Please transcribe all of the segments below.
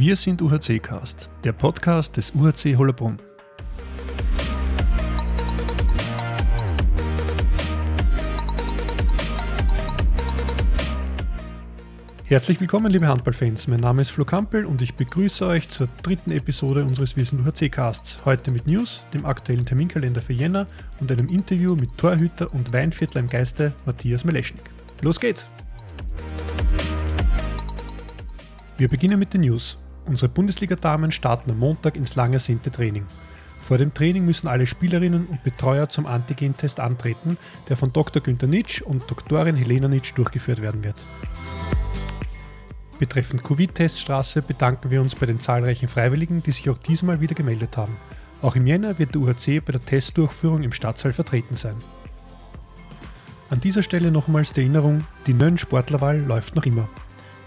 Wir sind UHC Cast, der Podcast des UHC Hollerbrunn. Herzlich willkommen, liebe Handballfans. Mein Name ist Flo Kampel und ich begrüße euch zur dritten Episode unseres Wissen UHC Casts. Heute mit News, dem aktuellen Terminkalender für Jänner und einem Interview mit Torhüter und Weinviertler im Geiste Matthias Meleschnik. Los geht's! Wir beginnen mit den News. Unsere Bundesliga-Damen starten am Montag ins lang ersehnte Training. Vor dem Training müssen alle Spielerinnen und Betreuer zum Antigen-Test antreten, der von Dr. Günter Nitsch und Doktorin Helena Nitsch durchgeführt werden wird. Betreffend Covid-Teststraße bedanken wir uns bei den zahlreichen Freiwilligen, die sich auch diesmal wieder gemeldet haben. Auch im Jänner wird der UHC bei der Testdurchführung im Stadtsaal vertreten sein. An dieser Stelle nochmals die Erinnerung, die Nön Sportlerwahl läuft noch immer.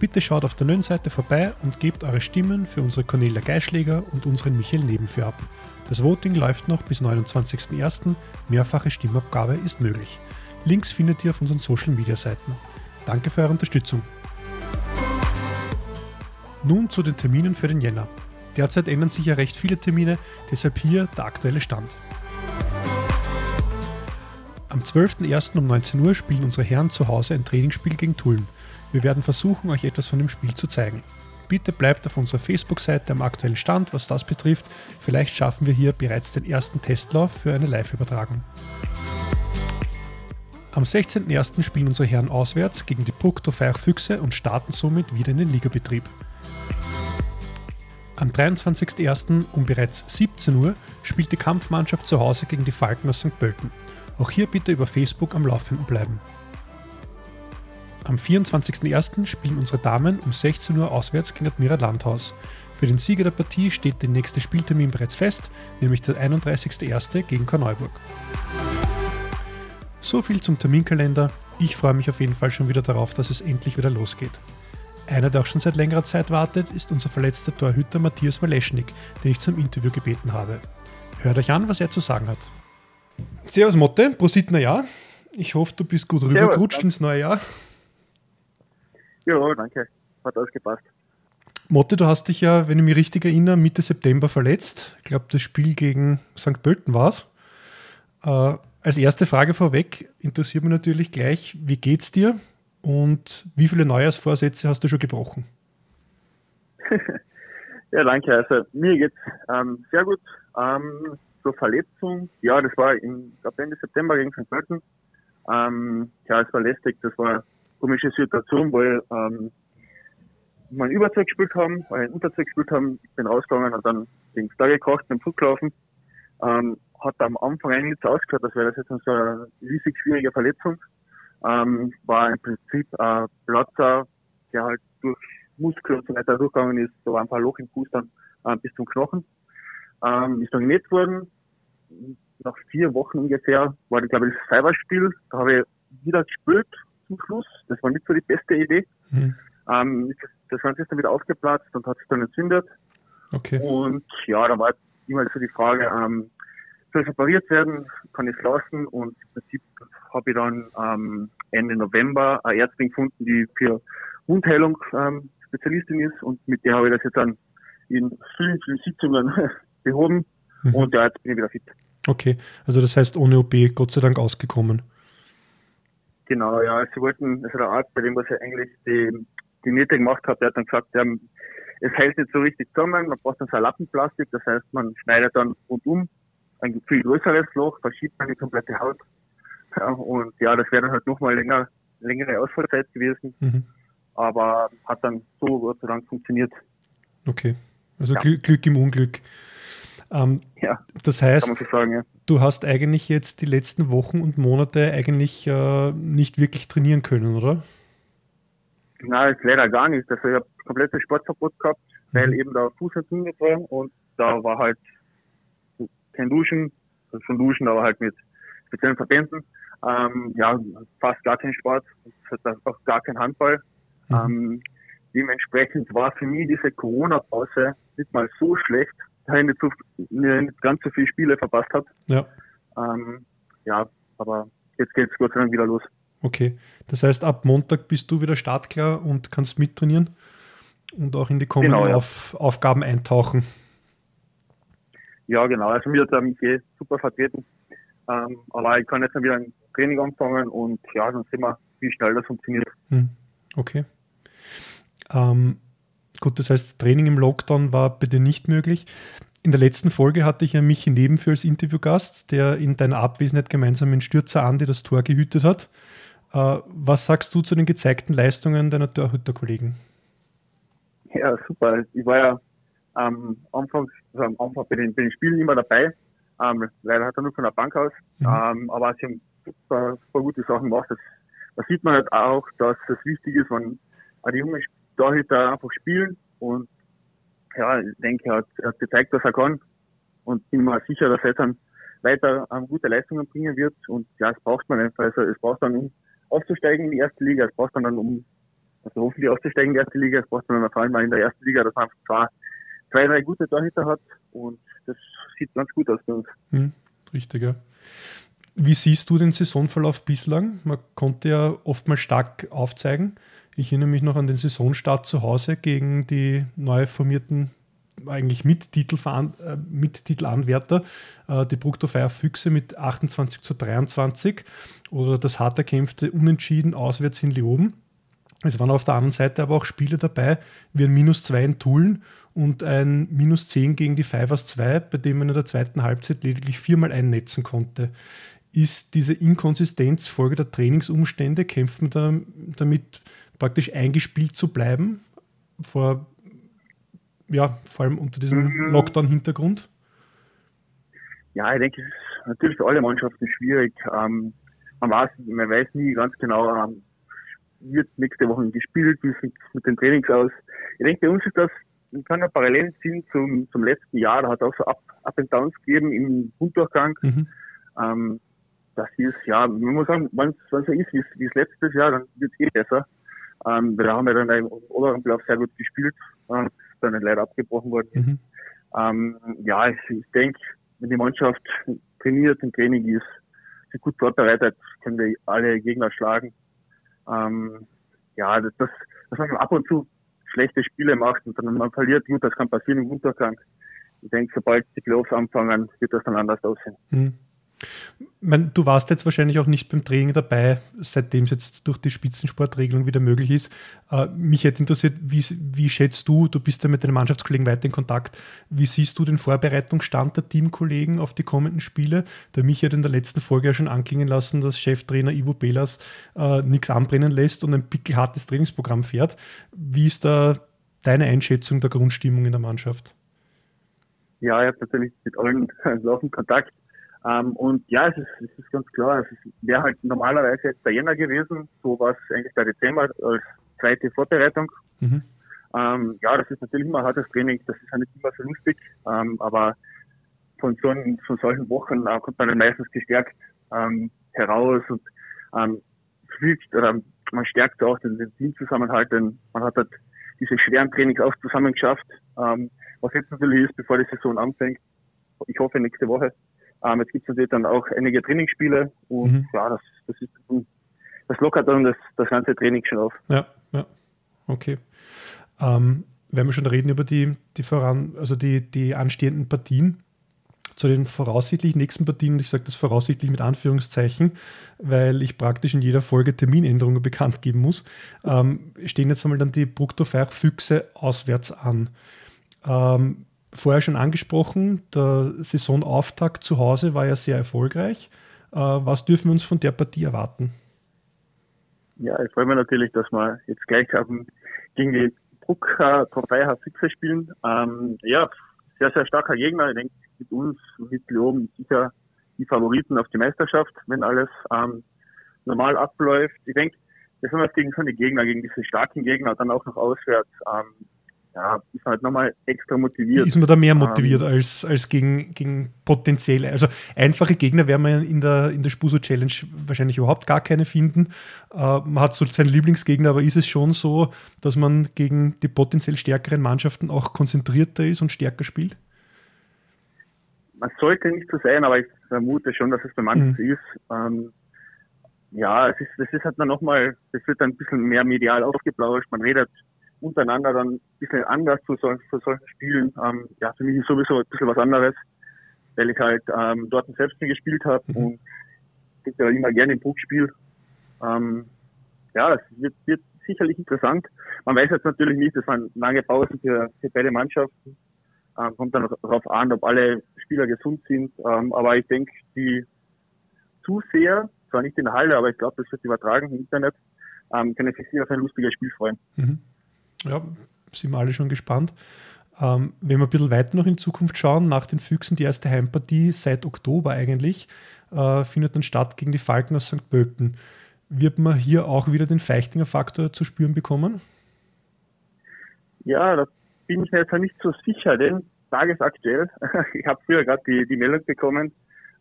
Bitte schaut auf der Nön-Seite vorbei und gebt eure Stimmen für unsere Cornelia Geischläger und unseren Michael Nebenführ ab. Das Voting läuft noch bis 29.01. Mehrfache Stimmabgabe ist möglich. Links findet ihr auf unseren Social Media Seiten. Danke für eure Unterstützung. Nun zu den Terminen für den Jänner. Derzeit ändern sich ja recht viele Termine, deshalb hier der aktuelle Stand. Am 12.01. um 19 Uhr spielen unsere Herren zu Hause ein Trainingsspiel gegen Tulln. Wir werden versuchen, euch etwas von dem Spiel zu zeigen. Bitte bleibt auf unserer Facebook-Seite am aktuellen Stand, was das betrifft. Vielleicht schaffen wir hier bereits den ersten Testlauf für eine Live-Übertragung. Am 16.01. spielen unsere Herren auswärts gegen die Bruckto Feich Füchse und starten somit wieder in den Ligabetrieb. Am 23.01. um bereits 17 Uhr spielt die Kampfmannschaft zu Hause gegen die Falken aus St. Pölten. Auch hier bitte über Facebook am Laufenden bleiben. Am 24.01. spielen unsere Damen um 16 Uhr auswärts gegen Admira Landhaus. Für den Sieger der Partie steht der nächste Spieltermin bereits fest, nämlich der 31.01. gegen Korneuburg. So viel zum Terminkalender. Ich freue mich auf jeden Fall schon wieder darauf, dass es endlich wieder losgeht. Einer, der auch schon seit längerer Zeit wartet, ist unser verletzter Torhüter Matthias Maleschnik, den ich zum Interview gebeten habe. Hört euch an, was er zu sagen hat. Servus Motte, Prosit Jahr. Ich hoffe, du bist gut rübergerutscht ins neue Jahr. Ja, danke. Hat alles gepasst. Motte, du hast dich ja, wenn ich mich richtig erinnere, Mitte September verletzt. Ich glaube, das Spiel gegen St. Pölten war es. Äh, als erste Frage vorweg interessiert mich natürlich gleich, wie geht's dir? Und wie viele Neujahrsvorsätze hast du schon gebrochen? ja, danke. Also mir geht's ähm, sehr gut. Ähm, zur Verletzung, ja, das war im Ende September gegen St. Pölten. Ähm, ja, es war lästig. Das war komische Situation, weil ähm, wir ein Überzeug gespielt haben, weil ein Unterzeug gespielt haben. Ich bin rausgegangen und dann ging's da gekocht, beim Flug gelaufen. Ähm, hat am Anfang eigentlich so ausgeschaut, als wäre das jetzt so eine riesig schwierige Verletzung ähm, war im Prinzip ein Platzer, der halt durch Muskel und so weiter durchgegangen ist. Da war ein paar Loch im Fuß dann äh, bis zum Knochen. Ähm, ist dann genäht worden. Nach vier Wochen ungefähr war, glaube ich, das Cyberspiel. Da habe ich wieder gespielt zum Schluss. Das war nicht so die beste Idee. Mhm. Ähm, das Ganze ist dann wieder aufgeplatzt und hat sich dann entzündet. Okay. Und ja, da war immer so die Frage, ähm, soll es repariert werden, kann ich es lassen und im Prinzip habe ich dann ähm, Ende November eine Ärztin gefunden, die für Wundheilung ähm, Spezialistin ist und mit der habe ich das jetzt dann in vielen, vielen Sitzungen behoben mhm. und ja, jetzt bin ich wieder fit. Okay, also das heißt ohne OP Gott sei Dank ausgekommen. Genau, ja, sie wollten, also der Arzt, bei dem was ich eigentlich die, die Nähte gemacht habe, der hat dann gesagt, ja, es hält nicht so richtig zusammen, man braucht dann so ein Lappenplastik, das heißt, man schneidet dann rundum ein viel größeres Loch, verschiebt dann die komplette Haut ja, und ja, das wäre dann halt nochmal länger, längere Ausfallzeit gewesen. Mhm. Aber hat dann so Gott sei Dank funktioniert. Okay. Also ja. Glück, Glück, im Unglück. Ähm, ja, das heißt, so sagen, ja. du hast eigentlich jetzt die letzten Wochen und Monate eigentlich äh, nicht wirklich trainieren können, oder? Nein, leider gar nicht. Also ich habe komplettes Sportverbot gehabt, mhm. weil eben der Fuß entzündet war und da war halt kein Duschen, also schon Duschen, aber halt mit speziellen Verbänden ähm, ja, fast gar kein Sport, auch gar kein Handball. Mhm. Ähm, dementsprechend war für mich diese Corona-Pause nicht mal so schlecht, da ich nicht, so, nicht ganz so viele Spiele verpasst habe. Ja. Ähm, ja, aber jetzt geht es Gott sei Dank wieder los. Okay, das heißt, ab Montag bist du wieder startklar und kannst mittrainieren? und auch in die kommenden genau, ja. Auf, Aufgaben eintauchen. Ja, genau. Also mir hat er mich eh super vertreten. Ähm, aber ich kann jetzt wieder ein Training anfangen und ja, dann sehen wir, wie schnell das funktioniert. Hm. Okay. Ähm, gut, das heißt, Training im Lockdown war bei dir nicht möglich. In der letzten Folge hatte ich ja Michi Nebenführ als Interviewgast, der in deiner Abwesenheit gemeinsam mit Stürzer Andi das Tor gehütet hat. Äh, was sagst du zu den gezeigten Leistungen deiner Torhüterkollegen? Ja, super. Ich war ja am Anfang, also am Anfang bei den, bei den Spielen immer dabei. Ähm, leider hat er nur von der Bank aus. Mhm. Ähm, aber sie haben super, super gute Sachen gemacht. Das, da sieht man halt auch, dass es wichtig ist, wenn die jungen Torhüter einfach spielen. Und ja, ich denke, er hat, er hat gezeigt, was er kann. Und bin mir sicher, dass er dann weiter ähm, gute Leistungen bringen wird. Und ja, es braucht man einfach. Also es braucht dann, um aufzusteigen in die erste Liga, es braucht dann, um also hoffentlich aufzusteigen in die erste Liga, es braucht man dann vor allem mal in der ersten Liga, dass man einfach zwei, zwei, drei gute Torhüter hat. Und das sieht ganz gut aus bei uns. Hm, richtig, ja. Wie siehst du den Saisonverlauf bislang? Man konnte ja oftmals stark aufzeigen. Ich erinnere mich noch an den Saisonstart zu Hause gegen die neu formierten eigentlich Mittitelanwärter, äh, Mittitelanwärter, äh, die Bruckdorfer Füchse mit 28 zu 23 oder das hart erkämpfte Unentschieden auswärts in Leoben. Es waren auf der anderen Seite aber auch Spiele dabei, wie ein Minus 2 in Tulln und ein Minus 10 gegen die Fivers 2, bei dem man in der zweiten Halbzeit lediglich viermal einnetzen konnte. Ist diese Inkonsistenz Folge der Trainingsumstände? Kämpft man da, damit praktisch eingespielt zu bleiben? Vor, ja, vor allem unter diesem mhm. Lockdown-Hintergrund? Ja, ich denke, es ist natürlich für alle Mannschaften schwierig. Ähm, man, weiß, man weiß nie ganz genau, ähm, wird nächste Woche gespielt, wie sieht es mit den Trainings aus. Ich denke, bei uns ist das man kann ja parallel ziehen zum, zum letzten Jahr. Da hat auch so Up, Up and Downs gegeben im Grunddurchgang. Mhm. Ähm, das ist, ja, man muss sagen, wenn es so ist wie es letztes Jahr, dann wird es eh besser. Ähm, wir haben ja dann im oberen Playoff sehr gut gespielt, äh, dann leider abgebrochen worden. Mhm. Ähm, ja, ich, ich denke, wenn die Mannschaft trainiert im Training ist, sich gut vorbereitet, können wir alle Gegner schlagen. Ähm, ja, das, das, dass man ab und zu schlechte Spiele macht und dann man verliert, gut, das kann passieren im Untergang. Ich denke, sobald die Playoffs anfangen, wird das dann anders aussehen. Mhm meine, du warst jetzt wahrscheinlich auch nicht beim Training dabei, seitdem es jetzt durch die Spitzensportregelung wieder möglich ist. Äh, mich hätte interessiert, wie, wie schätzt du, du bist ja mit deinen Mannschaftskollegen weiter in Kontakt, wie siehst du den Vorbereitungsstand der Teamkollegen auf die kommenden Spiele? Der mich hat in der letzten Folge ja schon anklingen lassen, dass Cheftrainer Ivo Belas äh, nichts anbrennen lässt und ein pickelhartes Trainingsprogramm fährt. Wie ist da deine Einschätzung der Grundstimmung in der Mannschaft? Ja, ich habe natürlich mit allen laufend Kontakt. Ähm, und ja, es ist, es ist ganz klar, es wäre halt normalerweise jetzt der Jänner gewesen, so war es eigentlich der Dezember als zweite Vorbereitung. Mhm. Ähm, ja, das ist natürlich immer ein hartes Training, das ist ja nicht immer so lustig, ähm, aber von, so, von solchen Wochen äh, kommt man dann meistens gestärkt ähm, heraus und ähm, fügt oder man stärkt auch den, den Teamzusammenhalt, denn man hat halt diese schweren Trainings auch zusammen geschafft, ähm, was jetzt natürlich ist, bevor die Saison anfängt. Ich hoffe nächste Woche. Ähm, jetzt gibt es natürlich dann auch einige Trainingsspiele und mhm. ja, das, das, ist, das lockert dann das, das ganze Training schon auf. Ja, ja, okay. Ähm, wenn wir schon reden über die, die voran, also die, die anstehenden Partien, zu den voraussichtlich nächsten Partien, und ich sage das voraussichtlich mit Anführungszeichen, weil ich praktisch in jeder Folge Terminänderungen bekannt geben muss, ähm, stehen jetzt einmal dann die Bruckdorfer Füchse auswärts an. Ähm, vorher schon angesprochen, der Saisonauftakt zu Hause war ja sehr erfolgreich. Äh, was dürfen wir uns von der Partie erwarten? Ja, ich freue mich natürlich, dass wir jetzt gleich gegen die Bruck äh, Trophäe Füchse spielen. Ähm, ja, sehr, sehr starker Gegner. Ich denke, mit uns, mit Leoben sicher die Favoriten auf die Meisterschaft, wenn alles ähm, normal abläuft. Ich denke, besonders gegen so eine Gegner, gegen diese starken Gegner, dann auch noch auswärts, ähm, ja, ist halt nochmal extra motiviert. Ist man da mehr motiviert ähm, als, als gegen, gegen potenzielle, also einfache Gegner werden wir in der, in der Spuso Challenge wahrscheinlich überhaupt gar keine finden. Äh, man hat so seinen Lieblingsgegner, aber ist es schon so, dass man gegen die potenziell stärkeren Mannschaften auch konzentrierter ist und stärker spielt? Man sollte nicht so sein, aber ich vermute schon, dass es bei manchen mhm. ist. Ähm, ja, es ist, das ist halt dann nochmal, das wird dann ein bisschen mehr medial aufgeplauscht. Man redet untereinander dann ein bisschen anders zu, so, zu solchen Spielen. Ähm, ja, für mich ist sowieso ein bisschen was anderes, weil ich halt ähm, dort selbst gespielt habe mhm. und ich ja immer gerne im Druckspiel. Ähm, ja, es wird, wird sicherlich interessant. Man weiß jetzt natürlich nicht, es waren lange Pausen für, für beide Mannschaften. Ähm, kommt dann darauf an, ob alle Spieler gesund sind. Ähm, aber ich denke, die Zuseher, zwar nicht in der Halle, aber ich glaube, das wird übertragen im Internet, ähm, können sich sicher auf ein lustiges Spiel freuen. Mhm. Ja, sind wir alle schon gespannt. Ähm, wenn wir ein bisschen weiter noch in Zukunft schauen, nach den Füchsen, die erste Heimpartie seit Oktober eigentlich, äh, findet dann statt gegen die Falken aus St. Pölten. Wird man hier auch wieder den Feichtinger Faktor zu spüren bekommen? Ja, da bin ich mir jetzt nicht so sicher, denn tagesaktuell, ich habe früher gerade die, die Meldung bekommen,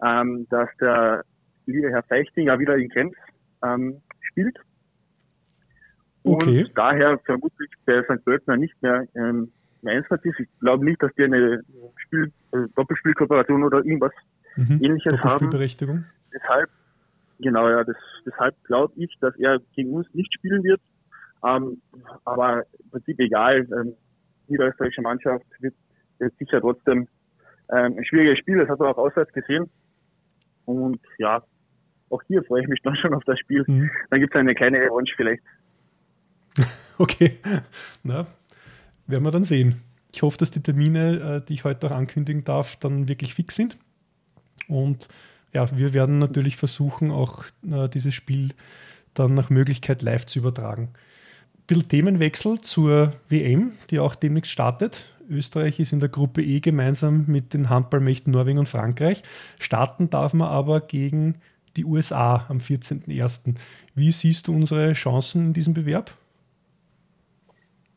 ähm, dass der liebe Herr Feichtinger wieder in Krems ähm, spielt. Und okay. daher vermutlich bei St. Pöltner nicht mehr ähm, Einsatz ist. Ich glaube nicht, dass die eine Spiel, äh, Doppelspielkooperation oder irgendwas mhm. ähnliches haben. Deshalb Genau, ja, das, deshalb glaube ich, dass er gegen uns nicht spielen wird. Ähm, aber im Prinzip egal, ähm, die österreichische Mannschaft wird, wird sicher trotzdem ähm, ein schwieriges Spiel, das hat man auch auswärts gesehen. Und ja, auch hier freue ich mich dann schon auf das Spiel. Mhm. Dann gibt es eine kleine Revanche vielleicht. okay, na, werden wir dann sehen. Ich hoffe, dass die Termine, äh, die ich heute auch ankündigen darf, dann wirklich fix sind. Und ja, wir werden natürlich versuchen, auch äh, dieses Spiel dann nach Möglichkeit live zu übertragen. Ein bisschen Themenwechsel zur WM, die auch demnächst startet. Österreich ist in der Gruppe E gemeinsam mit den Handballmächten Norwegen und Frankreich. Starten darf man aber gegen die USA am 14.01. Wie siehst du unsere Chancen in diesem Bewerb?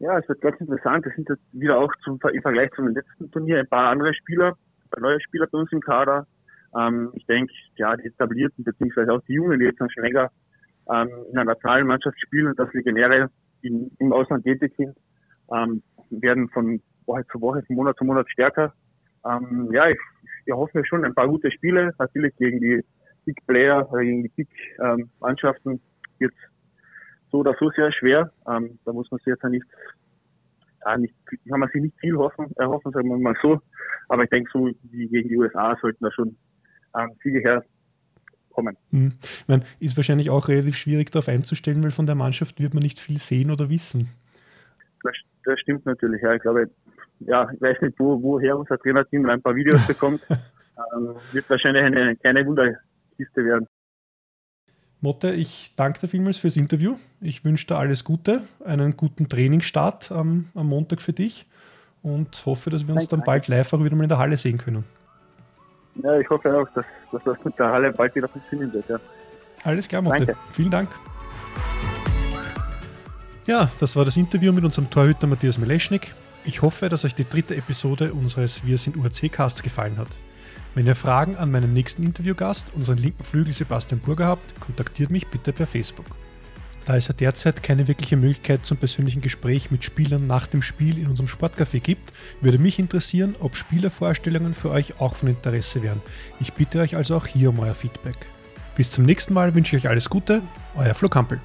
Ja, es wird ganz interessant. Es sind jetzt wieder auch zum, im Vergleich zum letzten Turnier ein paar andere Spieler, ein paar neue Spieler bei uns im Kader. Ähm, ich denke, ja, die etablierten beziehungsweise auch die Jungen, die jetzt noch schon länger ähm, in einer nationalen Mannschaft spielen und das Legionäre, die im Ausland tätig sind, ähm, werden von Woche zu Woche, von Monat zu Monat stärker. Ähm, ja, ich, ich hoffe schon ein paar gute Spiele, natürlich gegen die Big Player, gegen die Big ähm, Mannschaften wird so oder so sehr schwer. Ähm, da muss man sich jetzt ja nicht, ja, nicht, kann man sich nicht viel hoffen, erhoffen, sagen wir mal so. Aber ich denke, so wie gegen die USA sollten da schon ähm, Siege herkommen. Hm. Ich meine, ist wahrscheinlich auch relativ schwierig darauf einzustellen, weil von der Mannschaft wird man nicht viel sehen oder wissen. Das, das stimmt natürlich, ja. Ich glaube, ja, ich weiß nicht, wo, woher unser Trainerteam ein paar Videos bekommt. ähm, wird wahrscheinlich eine kleine Wunderkiste werden. Motte, ich danke dir vielmals fürs Interview. Ich wünsche dir alles Gute, einen guten Trainingsstart am, am Montag für dich und hoffe, dass wir uns dann bald live auch wieder mal in der Halle sehen können. Ja, ich hoffe auch, dass, dass das mit der Halle bald wieder funktionieren wird. Ja. Alles klar, Motte. Danke. Vielen Dank. Ja, das war das Interview mit unserem Torhüter Matthias Meleschnik. Ich hoffe, dass euch die dritte Episode unseres Wir sind UAC-Casts gefallen hat. Wenn ihr Fragen an meinen nächsten Interviewgast, unseren linken Flügel Sebastian Burger habt, kontaktiert mich bitte per Facebook. Da es ja derzeit keine wirkliche Möglichkeit zum persönlichen Gespräch mit Spielern nach dem Spiel in unserem Sportcafé gibt, würde mich interessieren, ob Spielervorstellungen für euch auch von Interesse wären. Ich bitte euch also auch hier um euer Feedback. Bis zum nächsten Mal wünsche ich euch alles Gute, euer Flo Kampel.